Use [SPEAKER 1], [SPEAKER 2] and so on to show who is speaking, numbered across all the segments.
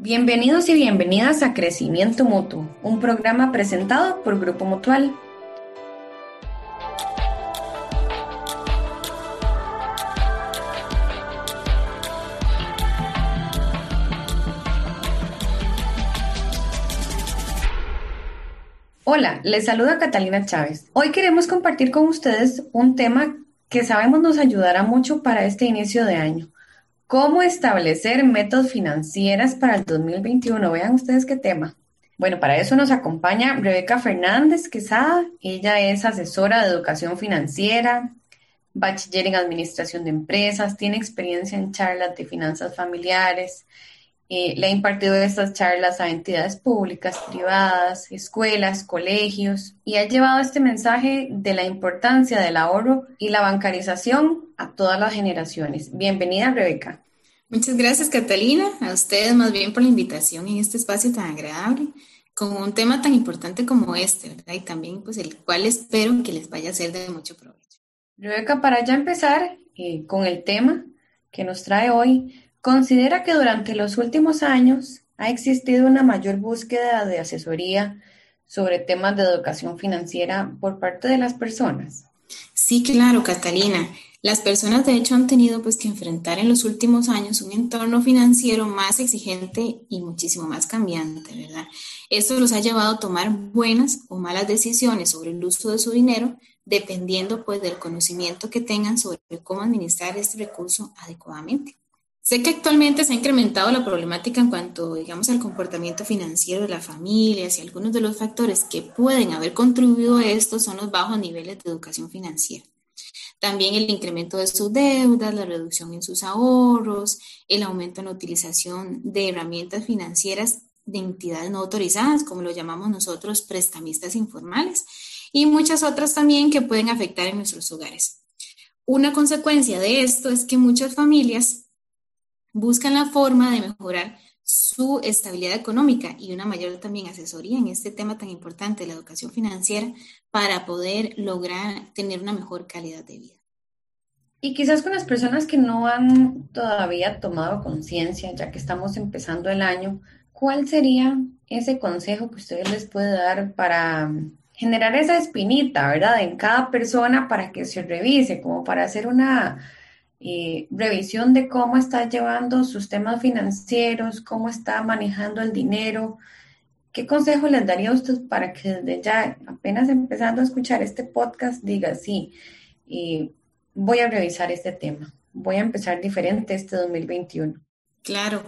[SPEAKER 1] bienvenidos y bienvenidas a Crecimiento Mutuo, un programa presentado por Grupo Mutual. Hola, les saluda Catalina Chávez. Hoy queremos compartir con ustedes un tema que sabemos nos ayudará mucho para este inicio de año. ¿Cómo establecer métodos financieras para el 2021? Vean ustedes qué tema. Bueno, para eso nos acompaña Rebeca Fernández Quesada. Ella es asesora de educación financiera, bachiller en administración de empresas, tiene experiencia en charlas de finanzas familiares, eh, le ha impartido estas charlas a entidades públicas, privadas, escuelas, colegios y ha llevado este mensaje de la importancia del ahorro y la bancarización a todas las generaciones. Bienvenida, Rebeca.
[SPEAKER 2] Muchas gracias, Catalina. A ustedes más bien por la invitación en este espacio tan agradable, con un tema tan importante como este, ¿verdad? Y también, pues, el cual espero que les vaya a ser de mucho provecho.
[SPEAKER 1] Rebeca, para ya empezar eh, con el tema que nos trae hoy, Considera que durante los últimos años ha existido una mayor búsqueda de asesoría sobre temas de educación financiera por parte de las personas.
[SPEAKER 2] Sí, claro, Catalina. Las personas de hecho han tenido pues que enfrentar en los últimos años un entorno financiero más exigente y muchísimo más cambiante, ¿verdad? Esto los ha llevado a tomar buenas o malas decisiones sobre el uso de su dinero, dependiendo pues del conocimiento que tengan sobre cómo administrar este recurso adecuadamente. Sé que actualmente se ha incrementado la problemática en cuanto, digamos, al comportamiento financiero de las familias y algunos de los factores que pueden haber contribuido a esto son los bajos niveles de educación financiera. También el incremento de sus deudas, la reducción en sus ahorros, el aumento en la utilización de herramientas financieras de entidades no autorizadas, como lo llamamos nosotros prestamistas informales, y muchas otras también que pueden afectar en nuestros hogares. Una consecuencia de esto es que muchas familias buscan la forma de mejorar su estabilidad económica y una mayor también asesoría en este tema tan importante de la educación financiera para poder lograr tener una mejor calidad de vida.
[SPEAKER 1] Y quizás con las personas que no han todavía tomado conciencia, ya que estamos empezando el año, ¿cuál sería ese consejo que ustedes les puede dar para generar esa espinita, ¿verdad? En cada persona para que se revise, como para hacer una eh, revisión de cómo está llevando sus temas financieros, cómo está manejando el dinero. ¿Qué consejo les daría a usted para que desde ya, apenas empezando a escuchar este podcast, diga, sí, eh, voy a revisar este tema, voy a empezar diferente este 2021?
[SPEAKER 2] Claro.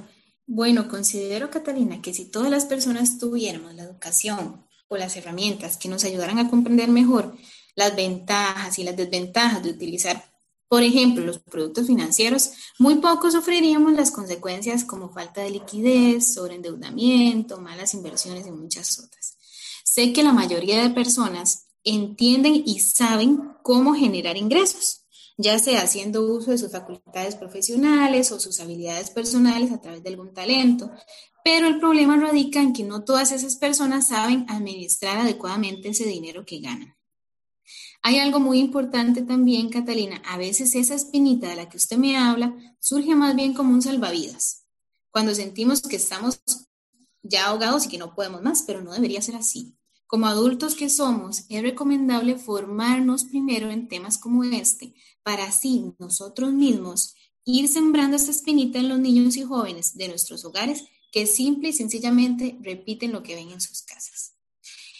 [SPEAKER 2] Bueno, considero, Catalina, que si todas las personas tuviéramos la educación o las herramientas que nos ayudaran a comprender mejor las ventajas y las desventajas de utilizar por ejemplo, los productos financieros, muy poco sufriríamos las consecuencias como falta de liquidez, sobreendeudamiento, malas inversiones y muchas otras. Sé que la mayoría de personas entienden y saben cómo generar ingresos, ya sea haciendo uso de sus facultades profesionales o sus habilidades personales a través de algún talento, pero el problema radica en que no todas esas personas saben administrar adecuadamente ese dinero que ganan. Hay algo muy importante también, Catalina. A veces esa espinita de la que usted me habla surge más bien como un salvavidas. Cuando sentimos que estamos ya ahogados y que no podemos más, pero no debería ser así. Como adultos que somos, es recomendable formarnos primero en temas como este, para así nosotros mismos ir sembrando esta espinita en los niños y jóvenes de nuestros hogares que simple y sencillamente repiten lo que ven en sus casas.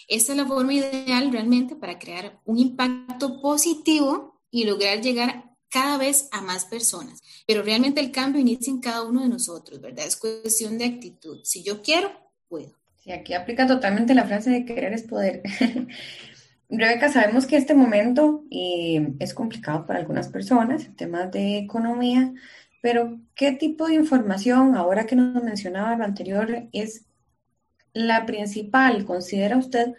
[SPEAKER 2] Esta es la forma ideal realmente para crear un impacto positivo y lograr llegar cada vez a más personas. Pero realmente el cambio inicia en cada uno de nosotros, ¿verdad? Es cuestión de actitud. Si yo quiero, puedo.
[SPEAKER 1] Sí, aquí aplica totalmente la frase de querer es poder. Rebeca, sabemos que este momento eh, es complicado para algunas personas, en temas de economía, pero ¿qué tipo de información, ahora que nos mencionaba lo anterior, es la principal, considera usted,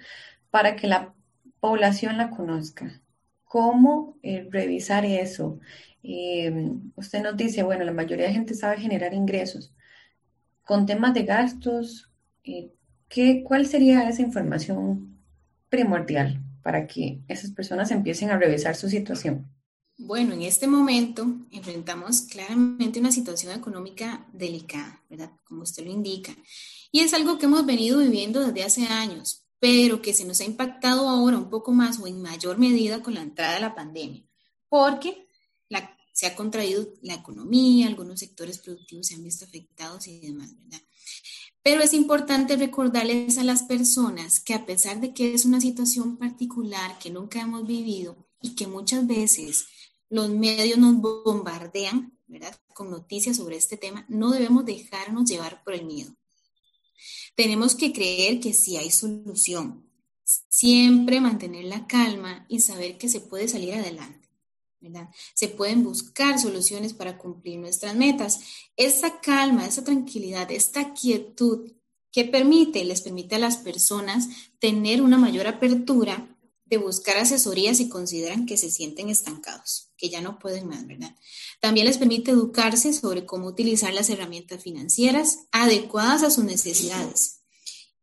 [SPEAKER 1] para que la población la conozca? ¿Cómo eh, revisar eso? Eh, usted nos dice, bueno, la mayoría de gente sabe generar ingresos. Con temas de gastos, eh, ¿qué, ¿cuál sería esa información primordial para que esas personas empiecen a revisar su situación?
[SPEAKER 2] Bueno, en este momento enfrentamos claramente una situación económica delicada, ¿verdad? Como usted lo indica. Y es algo que hemos venido viviendo desde hace años, pero que se nos ha impactado ahora un poco más o en mayor medida con la entrada de la pandemia, porque se ha contraído la economía, algunos sectores productivos se han visto afectados y demás, ¿verdad? Pero es importante recordarles a las personas que a pesar de que es una situación particular que nunca hemos vivido y que muchas veces los medios nos bombardean, ¿verdad? Con noticias sobre este tema, no debemos dejarnos llevar por el miedo. Tenemos que creer que sí hay solución. Siempre mantener la calma y saber que se puede salir adelante. ¿verdad? Se pueden buscar soluciones para cumplir nuestras metas. Esa calma, esa tranquilidad, esta quietud que permite, les permite a las personas tener una mayor apertura de buscar asesoría si consideran que se sienten estancados, que ya no pueden más, ¿verdad? También les permite educarse sobre cómo utilizar las herramientas financieras adecuadas a sus necesidades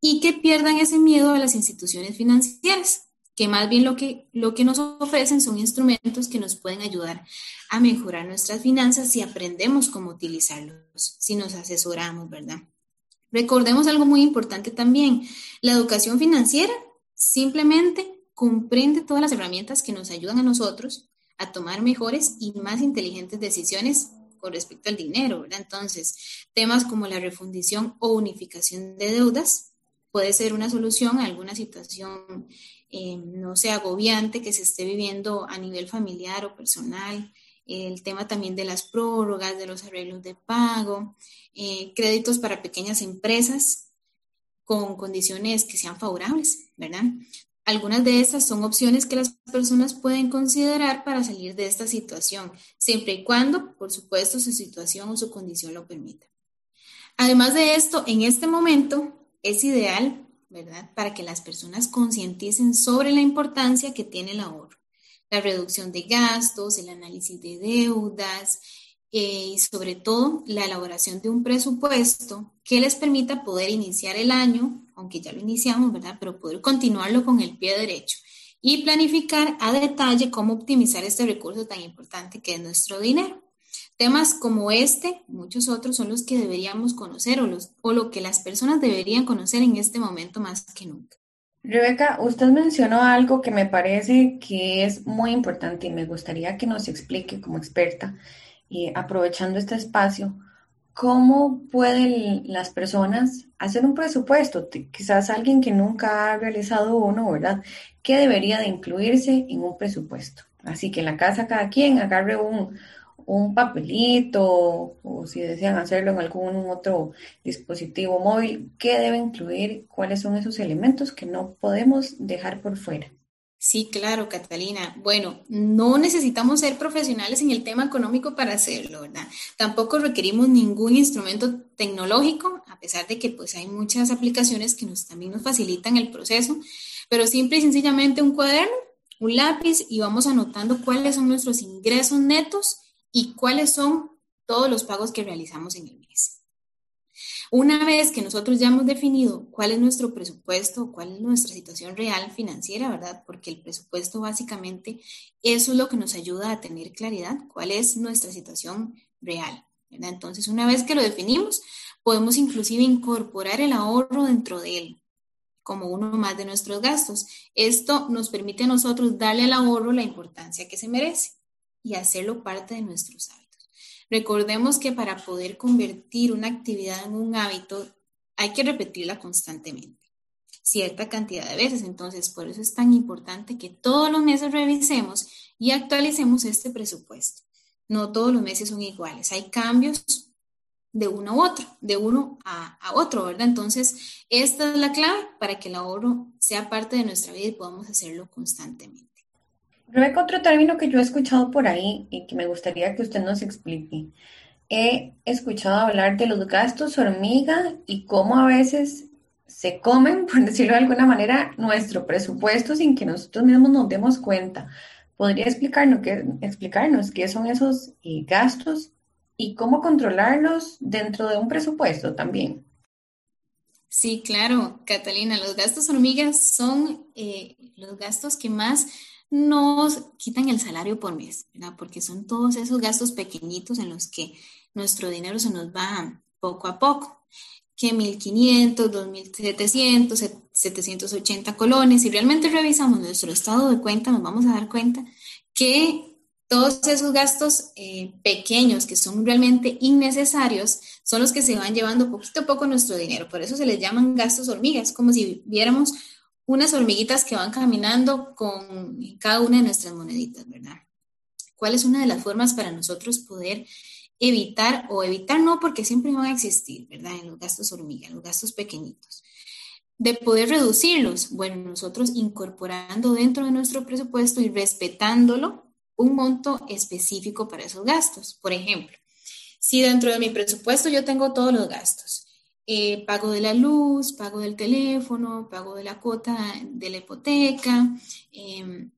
[SPEAKER 2] y que pierdan ese miedo a las instituciones financieras, que más bien lo que, lo que nos ofrecen son instrumentos que nos pueden ayudar a mejorar nuestras finanzas si aprendemos cómo utilizarlos, si nos asesoramos, ¿verdad? Recordemos algo muy importante también, la educación financiera simplemente comprende todas las herramientas que nos ayudan a nosotros a tomar mejores y más inteligentes decisiones con respecto al dinero, ¿verdad? Entonces, temas como la refundición o unificación de deudas puede ser una solución a alguna situación, eh, no sé, agobiante que se esté viviendo a nivel familiar o personal. El tema también de las prórrogas, de los arreglos de pago, eh, créditos para pequeñas empresas con condiciones que sean favorables, ¿verdad? Algunas de estas son opciones que las personas pueden considerar para salir de esta situación, siempre y cuando, por supuesto, su situación o su condición lo permita. Además de esto, en este momento es ideal, ¿verdad?, para que las personas concienticen sobre la importancia que tiene el ahorro, la reducción de gastos, el análisis de deudas, eh, y sobre todo la elaboración de un presupuesto que les permita poder iniciar el año, aunque ya lo iniciamos, ¿verdad? Pero poder continuarlo con el pie derecho y planificar a detalle cómo optimizar este recurso tan importante que es nuestro dinero. Temas como este, muchos otros son los que deberíamos conocer o, los, o lo que las personas deberían conocer en este momento más que nunca.
[SPEAKER 1] Rebeca, usted mencionó algo que me parece que es muy importante y me gustaría que nos explique como experta y aprovechando este espacio, ¿cómo pueden las personas hacer un presupuesto? Quizás alguien que nunca ha realizado uno, ¿verdad? ¿Qué debería de incluirse en un presupuesto? Así que en la casa cada quien agarre un, un papelito o si desean hacerlo en algún otro dispositivo móvil, ¿qué debe incluir? ¿Cuáles son esos elementos que no podemos dejar por fuera?
[SPEAKER 2] Sí, claro, Catalina. Bueno, no necesitamos ser profesionales en el tema económico para hacerlo, ¿verdad? Tampoco requerimos ningún instrumento tecnológico, a pesar de que pues hay muchas aplicaciones que nos, también nos facilitan el proceso, pero simple y sencillamente un cuaderno, un lápiz y vamos anotando cuáles son nuestros ingresos netos y cuáles son todos los pagos que realizamos en el mes. Una vez que nosotros ya hemos definido cuál es nuestro presupuesto, cuál es nuestra situación real financiera, ¿verdad? Porque el presupuesto básicamente eso es lo que nos ayuda a tener claridad, cuál es nuestra situación real, ¿verdad? Entonces, una vez que lo definimos, podemos inclusive incorporar el ahorro dentro de él como uno más de nuestros gastos. Esto nos permite a nosotros darle al ahorro la importancia que se merece y hacerlo parte de nuestros hábitos. Recordemos que para poder convertir una actividad en un hábito hay que repetirla constantemente, cierta cantidad de veces. Entonces, por eso es tan importante que todos los meses revisemos y actualicemos este presupuesto. No todos los meses son iguales, hay cambios de uno a otro, de uno a, otro, ¿verdad? Entonces, esta es la clave para que el ahorro sea parte de nuestra vida y podamos hacerlo constantemente.
[SPEAKER 1] Rebeca, otro término que yo he escuchado por ahí y que me gustaría que usted nos explique. He escuchado hablar de los gastos hormiga y cómo a veces se comen, por decirlo de alguna manera, nuestro presupuesto sin que nosotros mismos nos demos cuenta. ¿Podría explicarnos qué, explicarnos qué son esos eh, gastos y cómo controlarlos dentro de un presupuesto también?
[SPEAKER 2] Sí, claro, Catalina, los gastos hormigas son eh, los gastos que más nos quitan el salario por mes, ¿verdad? Porque son todos esos gastos pequeñitos en los que nuestro dinero se nos va poco a poco, que 1.500, 2.700, 780 colones. Si realmente revisamos nuestro estado de cuenta, nos vamos a dar cuenta que todos esos gastos eh, pequeños que son realmente innecesarios son los que se van llevando poquito a poco nuestro dinero. Por eso se les llaman gastos hormigas, como si viéramos unas hormiguitas que van caminando con cada una de nuestras moneditas, ¿verdad? ¿Cuál es una de las formas para nosotros poder evitar o evitar no porque siempre van a existir, ¿verdad? En los gastos hormiga, los gastos pequeñitos. De poder reducirlos, bueno, nosotros incorporando dentro de nuestro presupuesto y respetándolo un monto específico para esos gastos. Por ejemplo, si dentro de mi presupuesto yo tengo todos los gastos, eh, pago de la luz, pago del teléfono, pago de la cuota de la hipoteca, em,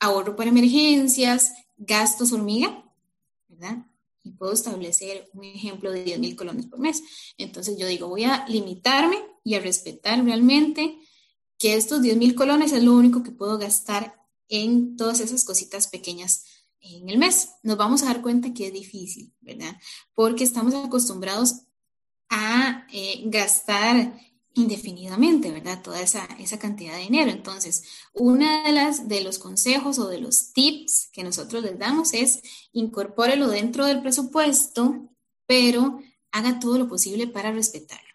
[SPEAKER 2] ahorro para emergencias, gastos hormiga, ¿verdad? Y puedo establecer un ejemplo de 10 mil colones por mes. Entonces yo digo, voy a limitarme y a respetar realmente que estos 10 mil colones es lo único que puedo gastar en todas esas cositas pequeñas en el mes. Nos vamos a dar cuenta que es difícil, ¿verdad? Porque estamos acostumbrados a eh, gastar indefinidamente, ¿verdad? Toda esa, esa cantidad de dinero. Entonces, una de las de los consejos o de los tips que nosotros les damos es incorpórelo dentro del presupuesto, pero haga todo lo posible para respetarlo.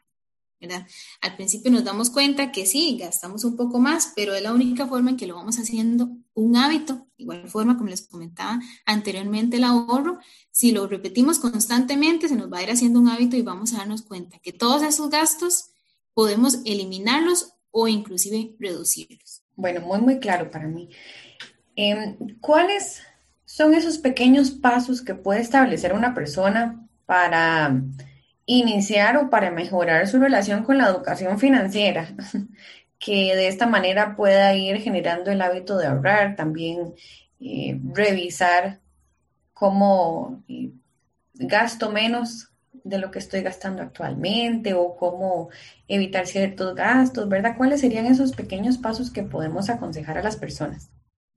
[SPEAKER 2] ¿verdad? Al principio nos damos cuenta que sí, gastamos un poco más, pero es la única forma en que lo vamos haciendo un hábito, igual forma como les comentaba anteriormente el ahorro, si lo repetimos constantemente se nos va a ir haciendo un hábito y vamos a darnos cuenta que todos esos gastos podemos eliminarlos o inclusive reducirlos.
[SPEAKER 1] Bueno, muy, muy claro para mí. Em, ¿Cuáles son esos pequeños pasos que puede establecer una persona para iniciar o para mejorar su relación con la educación financiera, que de esta manera pueda ir generando el hábito de ahorrar, también eh, revisar cómo eh, gasto menos de lo que estoy gastando actualmente o cómo evitar ciertos gastos, ¿verdad? ¿Cuáles serían esos pequeños pasos que podemos aconsejar a las personas?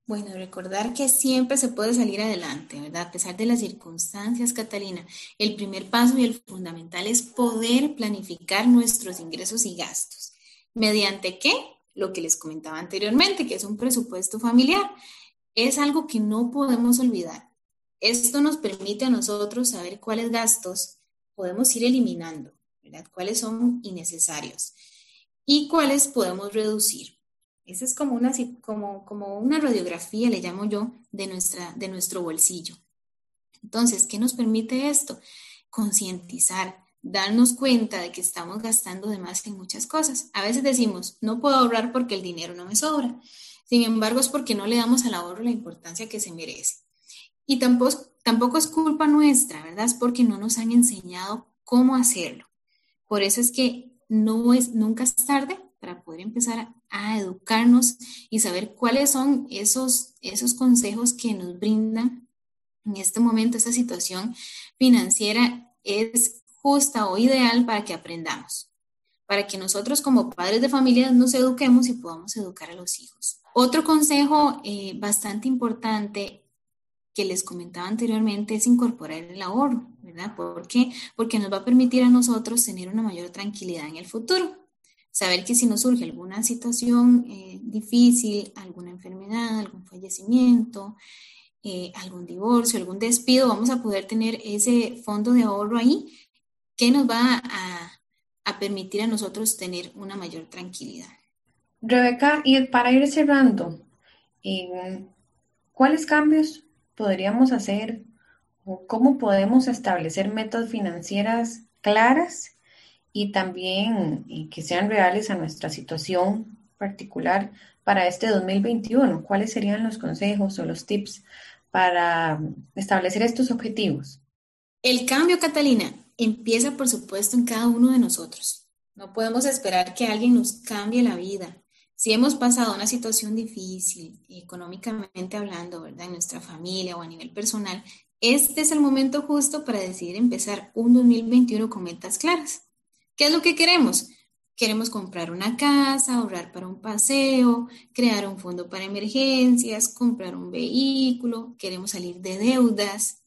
[SPEAKER 2] Bueno, recordar que siempre se puede salir adelante, ¿verdad? A pesar de las circunstancias, Catalina, el primer paso y el fundamental es poder planificar nuestros ingresos y gastos. ¿Mediante qué? Lo que les comentaba anteriormente, que es un presupuesto familiar. Es algo que no podemos olvidar. Esto nos permite a nosotros saber cuáles gastos podemos ir eliminando. Cuáles son innecesarios y cuáles podemos reducir. Esa es como una, como, como una radiografía, le llamo yo, de, nuestra, de nuestro bolsillo. Entonces, ¿qué nos permite esto? Concientizar, darnos cuenta de que estamos gastando de más en muchas cosas. A veces decimos, no puedo ahorrar porque el dinero no me sobra. Sin embargo, es porque no le damos al ahorro la importancia que se merece. Y tampoco, tampoco es culpa nuestra, ¿verdad? Es porque no nos han enseñado cómo hacerlo. Por eso es que no es, nunca es tarde para poder empezar a educarnos y saber cuáles son esos, esos consejos que nos brindan en este momento, esta situación financiera es justa o ideal para que aprendamos, para que nosotros como padres de familia nos eduquemos y podamos educar a los hijos. Otro consejo eh, bastante importante que les comentaba anteriormente es incorporar el ahorro, ¿verdad? ¿Por qué? Porque nos va a permitir a nosotros tener una mayor tranquilidad en el futuro saber que si nos surge alguna situación eh, difícil, alguna enfermedad, algún fallecimiento, eh, algún divorcio, algún despido, vamos a poder tener ese fondo de ahorro ahí que nos va a, a permitir a nosotros tener una mayor tranquilidad.
[SPEAKER 1] Rebeca, y para ir cerrando, eh, ¿cuáles cambios podríamos hacer o cómo podemos establecer metas financieras claras y también que sean reales a nuestra situación particular para este 2021. ¿Cuáles serían los consejos o los tips para establecer estos objetivos?
[SPEAKER 2] El cambio, Catalina, empieza por supuesto en cada uno de nosotros. No podemos esperar que alguien nos cambie la vida. Si hemos pasado una situación difícil, económicamente hablando, ¿verdad? En nuestra familia o a nivel personal, este es el momento justo para decidir empezar un 2021 con metas claras. ¿Qué es lo que queremos? Queremos comprar una casa, ahorrar para un paseo, crear un fondo para emergencias, comprar un vehículo, queremos salir de deudas,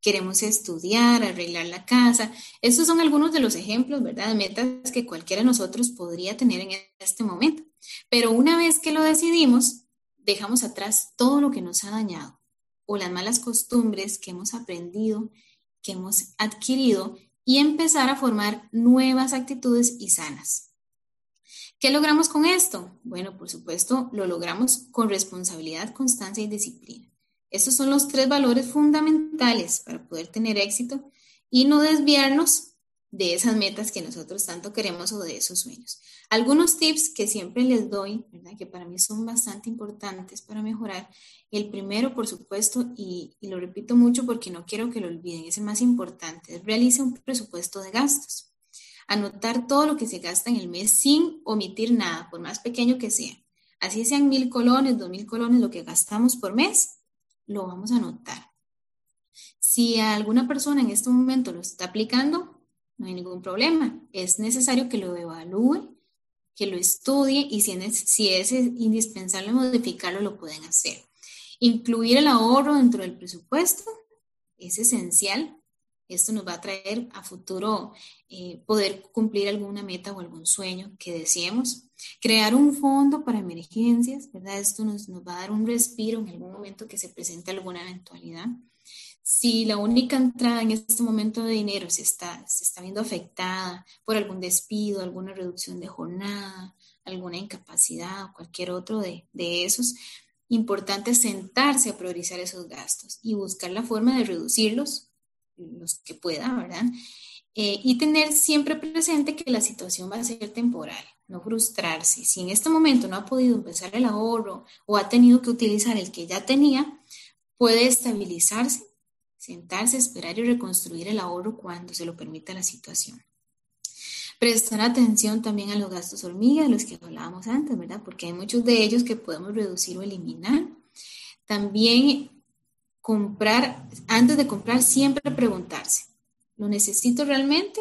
[SPEAKER 2] queremos estudiar, arreglar la casa. Estos son algunos de los ejemplos, ¿verdad? De metas que cualquiera de nosotros podría tener en este momento. Pero una vez que lo decidimos, dejamos atrás todo lo que nos ha dañado o las malas costumbres que hemos aprendido, que hemos adquirido y empezar a formar nuevas actitudes y sanas. ¿Qué logramos con esto? Bueno, por supuesto, lo logramos con responsabilidad, constancia y disciplina. Estos son los tres valores fundamentales para poder tener éxito y no desviarnos de esas metas que nosotros tanto queremos o de esos sueños. Algunos tips que siempre les doy, ¿verdad? que para mí son bastante importantes para mejorar. El primero, por supuesto, y, lo repito mucho porque no quiero que lo olviden, es el más importante, realice un presupuesto de gastos. Anotar todo lo que se gasta en el mes sin omitir nada, por más pequeño que sea. Así sean mil colones, dos mil colones, lo que gastamos por mes, lo vamos a anotar. Si alguna persona en este momento lo está aplicando, no hay ningún problema. Es necesario que lo evalúe, que lo estudie y si es, si es indispensable modificarlo, lo pueden hacer. Incluir el ahorro dentro del presupuesto es esencial. Esto nos va a traer a futuro eh, poder cumplir alguna meta o algún sueño que deseemos. Crear un fondo para emergencias, ¿verdad? Esto nos, nos va a dar un respiro en algún momento que se presente alguna eventualidad. Si la única entrada en este momento de dinero se está, se está viendo afectada por algún despido, alguna reducción de jornada, alguna incapacidad o cualquier otro de, de esos, importante sentarse a priorizar esos gastos y buscar la forma de reducirlos, los que pueda, ¿verdad? Eh, y tener siempre presente que la situación va a ser temporal, no frustrarse. Si en este momento no ha podido empezar el ahorro o ha tenido que utilizar el que ya tenía, puede estabilizarse sentarse, esperar y reconstruir el ahorro cuando se lo permita la situación. Prestar atención también a los gastos hormiga, de los que hablábamos antes, ¿verdad? Porque hay muchos de ellos que podemos reducir o eliminar. También comprar, antes de comprar, siempre preguntarse, ¿lo necesito realmente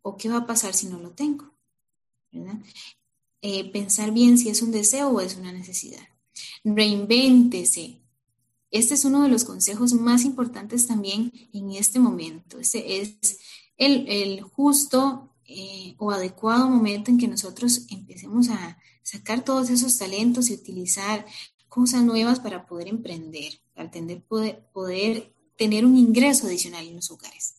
[SPEAKER 2] o qué va a pasar si no lo tengo? Eh, pensar bien si es un deseo o es una necesidad. Reinvéntese, este es uno de los consejos más importantes también en este momento. Este es el, justo eh, o adecuado momento en que nosotros empecemos a sacar todos esos talentos y utilizar cosas nuevas para poder emprender, para poder, poder tener un ingreso adicional en los hogares.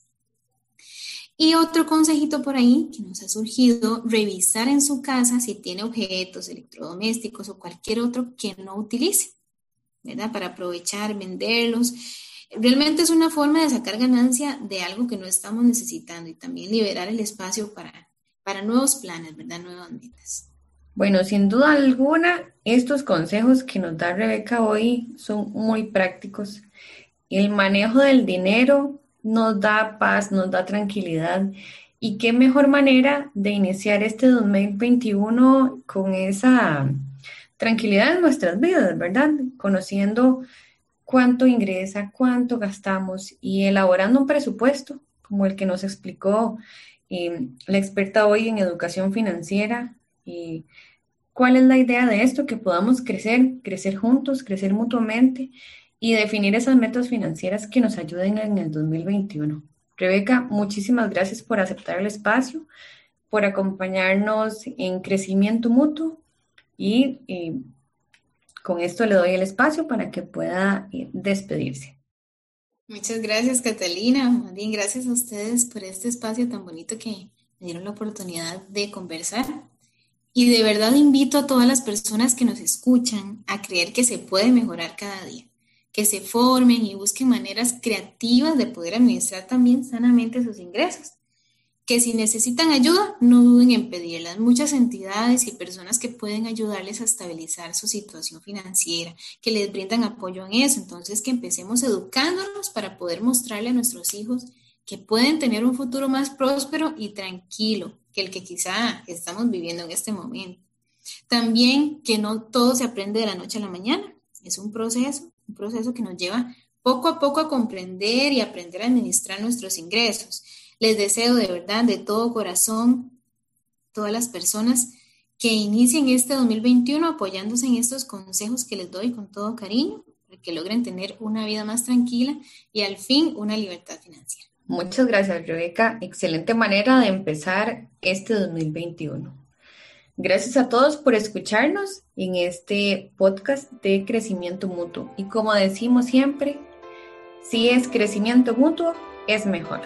[SPEAKER 2] Y otro consejito por ahí que nos ha surgido, revisar en su casa si tiene objetos electrodomésticos o cualquier otro que no utilice. ¿verdad? Para aprovechar, venderlos. Realmente es una forma de sacar ganancia de algo que no estamos necesitando y también liberar el espacio para, para nuevos planes, ¿verdad? Nuevas metas.
[SPEAKER 1] Bueno, sin duda alguna, estos consejos que nos da Rebeca hoy son muy prácticos. El manejo del dinero nos da paz, nos da tranquilidad. Y qué mejor manera de iniciar este 2021 con esa tranquilidad en nuestras vidas, ¿verdad? Conociendo cuánto ingresa, cuánto gastamos y elaborando un presupuesto como el que nos explicó eh, la experta hoy en educación financiera. Y ¿Cuál es la idea de esto? Que podamos crecer, crecer juntos, crecer mutuamente y definir esas metas financieras que nos ayuden en el 2021. Rebeca, muchísimas gracias por aceptar el espacio, por acompañarnos en crecimiento mutuo y con esto le doy el espacio para que pueda eh, despedirse.
[SPEAKER 2] Muchas gracias, Catalina. Bien, gracias a ustedes por este espacio tan bonito que me dieron la oportunidad de conversar. Y de verdad invito a todas las personas que nos escuchan a creer que se puede mejorar cada día, que se formen y busquen maneras creativas de poder administrar también sanamente sus ingresos que si necesitan ayuda, no duden en pedirlas. Muchas entidades y personas que pueden ayudarles a estabilizar su situación financiera, que les brindan apoyo en eso. Entonces, que empecemos educándonos para poder mostrarle a nuestros hijos que pueden tener un futuro más próspero y tranquilo que el que quizá estamos viviendo en este momento. También que no todo se aprende de la noche a la mañana. Es un proceso, un proceso que nos lleva poco a poco a comprender y aprender a administrar nuestros ingresos les deseo de verdad, de todo corazón, todas las personas que inicien este 2021 apoyándose en estos consejos que les doy con todo cariño, para que logren tener una vida más tranquila y al fin una libertad financiera.
[SPEAKER 1] Muchas gracias, Rebeca. Excelente manera de empezar este 2021. Gracias a todos por escucharnos en este podcast de crecimiento mutuo. Y como decimos siempre, si es crecimiento mutuo, es mejor.